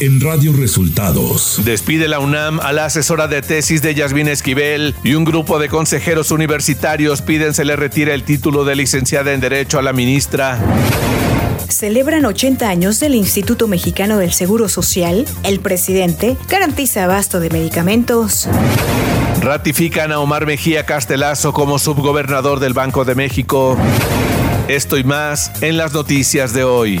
en Radio Resultados. Despide la UNAM a la asesora de tesis de Yasmín Esquivel y un grupo de consejeros universitarios piden se le retire el título de licenciada en Derecho a la ministra celebran 80 años del Instituto Mexicano del Seguro Social, el presidente garantiza abasto de medicamentos. Ratifican a Omar Mejía Castelazo como subgobernador del Banco de México. Esto y más en las noticias de hoy.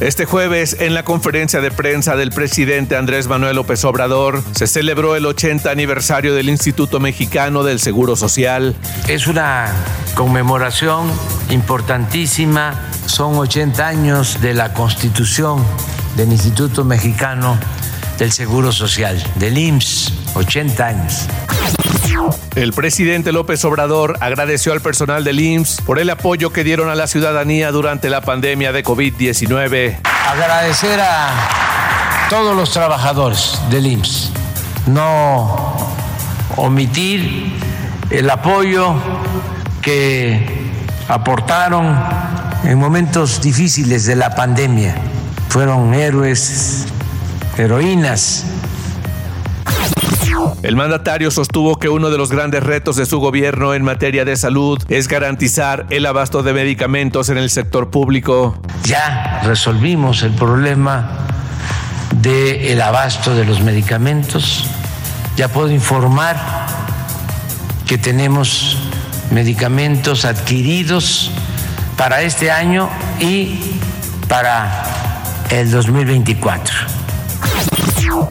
Este jueves, en la conferencia de prensa del presidente Andrés Manuel López Obrador, se celebró el 80 aniversario del Instituto Mexicano del Seguro Social. Es una conmemoración importantísima, son 80 años de la constitución del Instituto Mexicano del Seguro Social, del IMSS, 80 años. El presidente López Obrador agradeció al personal del IMSS por el apoyo que dieron a la ciudadanía durante la pandemia de COVID-19. Agradecer a todos los trabajadores del IMSS. No omitir el apoyo que aportaron en momentos difíciles de la pandemia. Fueron héroes, heroínas el mandatario sostuvo que uno de los grandes retos de su gobierno en materia de salud es garantizar el abasto de medicamentos en el sector público. Ya resolvimos el problema del abasto de los medicamentos. Ya puedo informar que tenemos medicamentos adquiridos para este año y para el 2024.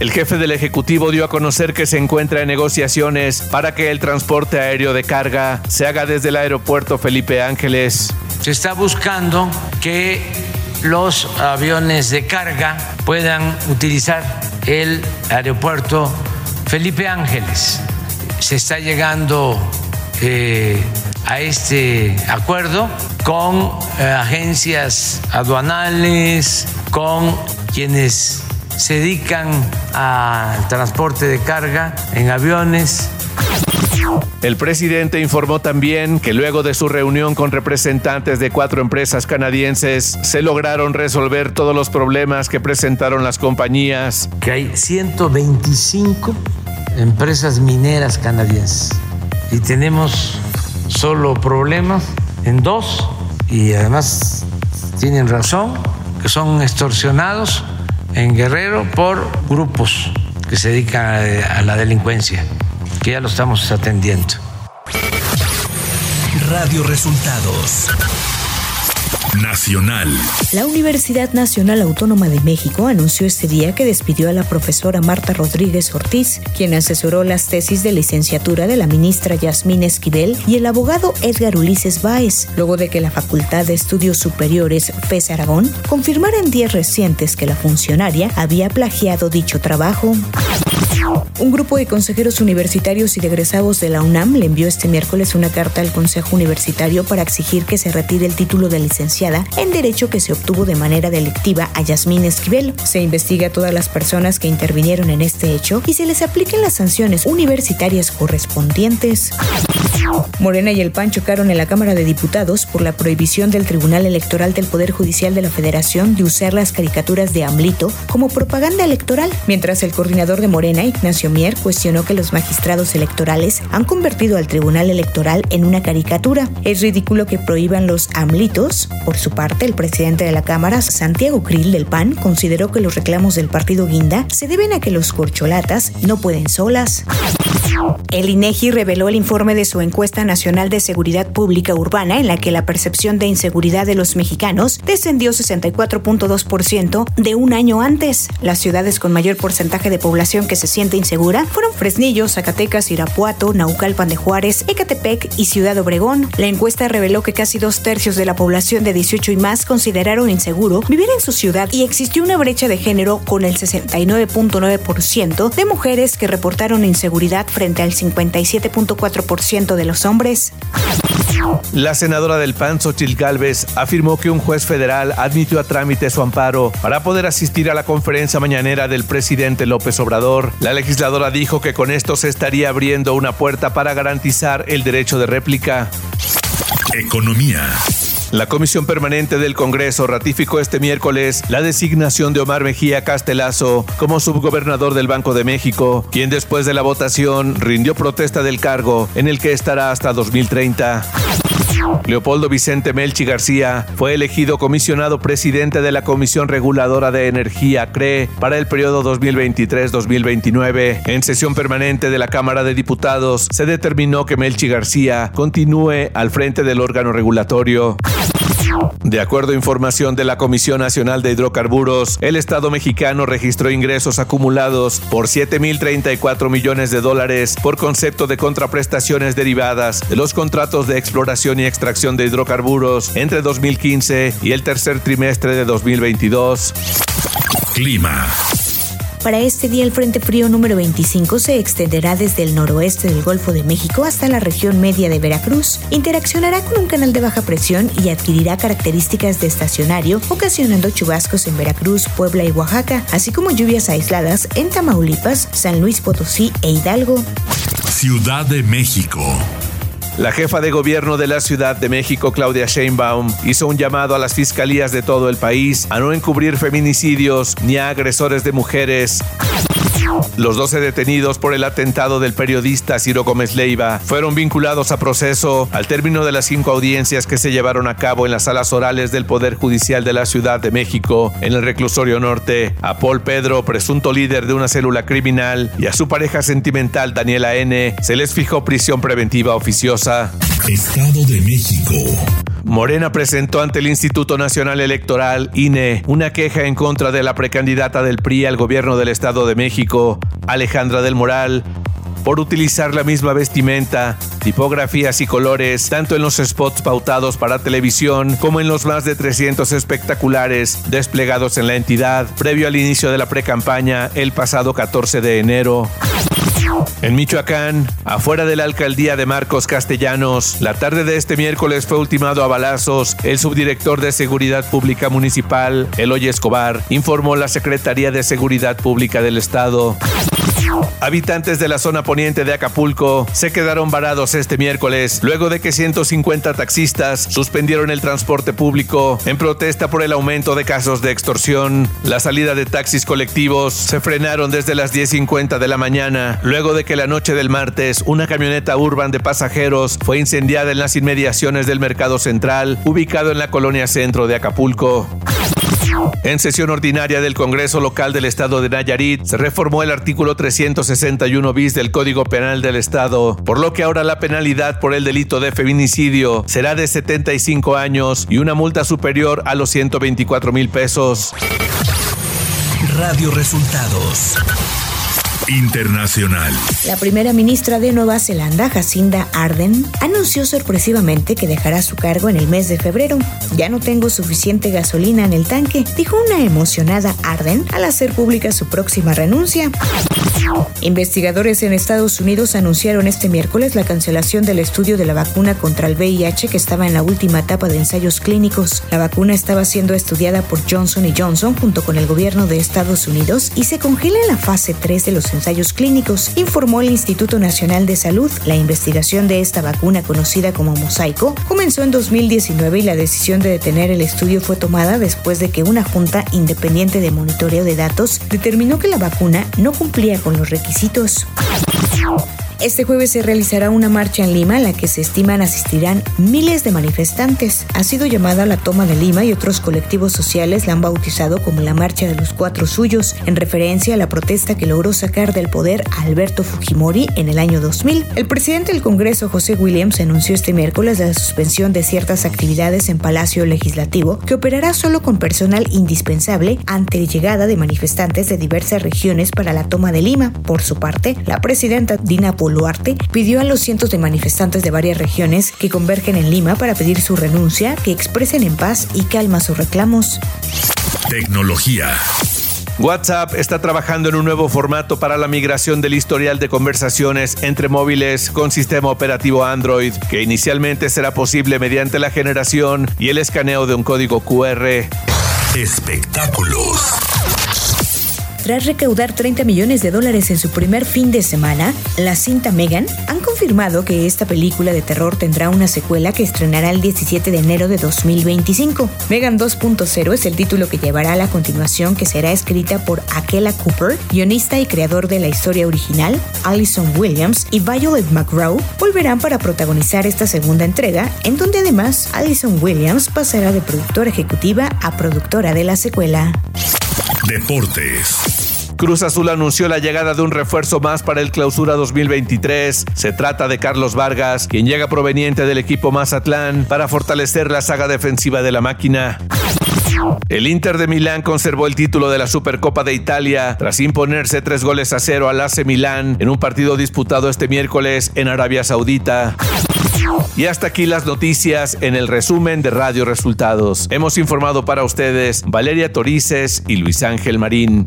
El jefe del Ejecutivo dio a conocer que se encuentra en negociaciones para que el transporte aéreo de carga se haga desde el aeropuerto Felipe Ángeles. Se está buscando que los aviones de carga puedan utilizar el aeropuerto Felipe Ángeles. Se está llegando eh, a este acuerdo con eh, agencias aduanales, con quienes se dedican al transporte de carga en aviones. El presidente informó también que luego de su reunión con representantes de cuatro empresas canadienses, se lograron resolver todos los problemas que presentaron las compañías. Que hay 125 empresas mineras canadienses y tenemos solo problemas en dos y además tienen razón, que son extorsionados en Guerrero por grupos que se dedican a la delincuencia, que ya lo estamos atendiendo. Radio Resultados Nacional. La Universidad Nacional Autónoma de México anunció este día que despidió a la profesora Marta Rodríguez Ortiz, quien asesoró las tesis de licenciatura de la ministra Yasmín Esquivel y el abogado Edgar Ulises Báez, luego de que la Facultad de Estudios Superiores FES Aragón confirmara en días recientes que la funcionaria había plagiado dicho trabajo. Un grupo de consejeros universitarios y de egresados de la UNAM le envió este miércoles una carta al Consejo Universitario para exigir que se retire el título de en Derecho que se obtuvo de manera delictiva a Yasmín Esquivel. Se investiga a todas las personas que intervinieron en este hecho y se les apliquen las sanciones universitarias correspondientes. Morena y el PAN chocaron en la Cámara de Diputados por la prohibición del Tribunal Electoral del Poder Judicial de la Federación de usar las caricaturas de AMLITO como propaganda electoral, mientras el coordinador de Morena, Ignacio Mier, cuestionó que los magistrados electorales han convertido al Tribunal Electoral en una caricatura. Es ridículo que prohíban los AMLITOS. Por su parte, el presidente de la Cámara, Santiago Krill del PAN, consideró que los reclamos del partido Guinda se deben a que los corcholatas no pueden solas. El INEGI reveló el informe de su encuesta nacional de seguridad pública urbana en la que la percepción de inseguridad de los mexicanos descendió 64.2% de un año antes. Las ciudades con mayor porcentaje de población que se siente insegura fueron Fresnillo, Zacatecas, Irapuato, Naucalpan de Juárez, Ecatepec y Ciudad Obregón. La encuesta reveló que casi dos tercios de la población de 18 y más consideraron inseguro vivir en su ciudad y existió una brecha de género con el 69.9% de mujeres que reportaron inseguridad frente al 57.4% de los hombres. La senadora del PAN, Xochitl Gálvez, afirmó que un juez federal admitió a trámite su amparo para poder asistir a la conferencia mañanera del presidente López Obrador. La legisladora dijo que con esto se estaría abriendo una puerta para garantizar el derecho de réplica. Economía. La Comisión Permanente del Congreso ratificó este miércoles la designación de Omar Mejía Castelazo como subgobernador del Banco de México, quien después de la votación rindió protesta del cargo en el que estará hasta 2030. Leopoldo Vicente Melchi García fue elegido comisionado presidente de la Comisión Reguladora de Energía CRE para el periodo 2023-2029. En sesión permanente de la Cámara de Diputados se determinó que Melchi García continúe al frente del órgano regulatorio. De acuerdo a información de la Comisión Nacional de Hidrocarburos, el Estado mexicano registró ingresos acumulados por 7.034 millones de dólares por concepto de contraprestaciones derivadas de los contratos de exploración y extracción de hidrocarburos entre 2015 y el tercer trimestre de 2022. Clima. Para este día el Frente Frío número 25 se extenderá desde el noroeste del Golfo de México hasta la región media de Veracruz, interaccionará con un canal de baja presión y adquirirá características de estacionario, ocasionando chubascos en Veracruz, Puebla y Oaxaca, así como lluvias aisladas en Tamaulipas, San Luis Potosí e Hidalgo. Ciudad de México. La jefa de gobierno de la Ciudad de México, Claudia Sheinbaum, hizo un llamado a las fiscalías de todo el país a no encubrir feminicidios ni a agresores de mujeres. Los 12 detenidos por el atentado del periodista Ciro Gómez Leiva fueron vinculados a proceso al término de las cinco audiencias que se llevaron a cabo en las salas orales del Poder Judicial de la Ciudad de México en el reclusorio norte. A Paul Pedro, presunto líder de una célula criminal, y a su pareja sentimental Daniela N. se les fijó prisión preventiva oficiosa. Estado de México. Morena presentó ante el Instituto Nacional Electoral, INE, una queja en contra de la precandidata del PRI al gobierno del Estado de México, Alejandra del Moral, por utilizar la misma vestimenta, tipografías y colores, tanto en los spots pautados para televisión como en los más de 300 espectaculares desplegados en la entidad previo al inicio de la precampaña el pasado 14 de enero. En Michoacán, afuera de la alcaldía de Marcos Castellanos, la tarde de este miércoles fue ultimado a balazos el subdirector de Seguridad Pública Municipal, Eloy Escobar, informó la Secretaría de Seguridad Pública del Estado. Habitantes de la zona poniente de Acapulco se quedaron varados este miércoles luego de que 150 taxistas suspendieron el transporte público en protesta por el aumento de casos de extorsión. La salida de taxis colectivos se frenaron desde las 10.50 de la mañana luego de que la noche del martes una camioneta urban de pasajeros fue incendiada en las inmediaciones del mercado central ubicado en la colonia centro de Acapulco. En sesión ordinaria del Congreso Local del Estado de Nayarit se reformó el artículo 361 bis del Código Penal del Estado, por lo que ahora la penalidad por el delito de feminicidio será de 75 años y una multa superior a los 124 mil pesos. Radio Resultados. Internacional. La primera ministra de Nueva Zelanda, Jacinda Arden, anunció sorpresivamente que dejará su cargo en el mes de febrero. Ya no tengo suficiente gasolina en el tanque, dijo una emocionada Arden al hacer pública su próxima renuncia. Investigadores en Estados Unidos anunciaron este miércoles la cancelación del estudio de la vacuna contra el VIH que estaba en la última etapa de ensayos clínicos. La vacuna estaba siendo estudiada por Johnson Johnson junto con el gobierno de Estados Unidos y se congela en la fase 3 de los ensayos clínicos, informó el Instituto Nacional de Salud. La investigación de esta vacuna conocida como Mosaico comenzó en 2019 y la decisión de detener el estudio fue tomada después de que una junta independiente de monitoreo de datos determinó que la vacuna no cumplía con los requisitos. Este jueves se realizará una marcha en Lima a la que se estiman asistirán miles de manifestantes. Ha sido llamada la toma de Lima y otros colectivos sociales la han bautizado como la Marcha de los Cuatro Suyos, en referencia a la protesta que logró sacar del poder a Alberto Fujimori en el año 2000. El presidente del Congreso, José Williams, anunció este miércoles la suspensión de ciertas actividades en Palacio Legislativo que operará solo con personal indispensable ante llegada de manifestantes de diversas regiones para la toma de Lima. Por su parte, la presidenta Dina Boluarte pidió a los cientos de manifestantes de varias regiones que convergen en Lima para pedir su renuncia, que expresen en paz y calma sus reclamos. Tecnología. WhatsApp está trabajando en un nuevo formato para la migración del historial de conversaciones entre móviles con sistema operativo Android, que inicialmente será posible mediante la generación y el escaneo de un código QR. Espectáculos. Tras recaudar 30 millones de dólares en su primer fin de semana, la cinta Megan han confirmado que esta película de terror tendrá una secuela que estrenará el 17 de enero de 2025. Megan 2.0 es el título que llevará a la continuación que será escrita por Akela Cooper, guionista y creador de la historia original, Alison Williams y Violet McGraw volverán para protagonizar esta segunda entrega, en donde además Alison Williams pasará de productora ejecutiva a productora de la secuela. Deportes. Cruz Azul anunció la llegada de un refuerzo más para el Clausura 2023. Se trata de Carlos Vargas, quien llega proveniente del equipo Mazatlán para fortalecer la saga defensiva de la máquina. El Inter de Milán conservó el título de la Supercopa de Italia tras imponerse tres goles a cero al AC Milán en un partido disputado este miércoles en Arabia Saudita. Y hasta aquí las noticias en el resumen de Radio Resultados. Hemos informado para ustedes Valeria Torices y Luis Ángel Marín.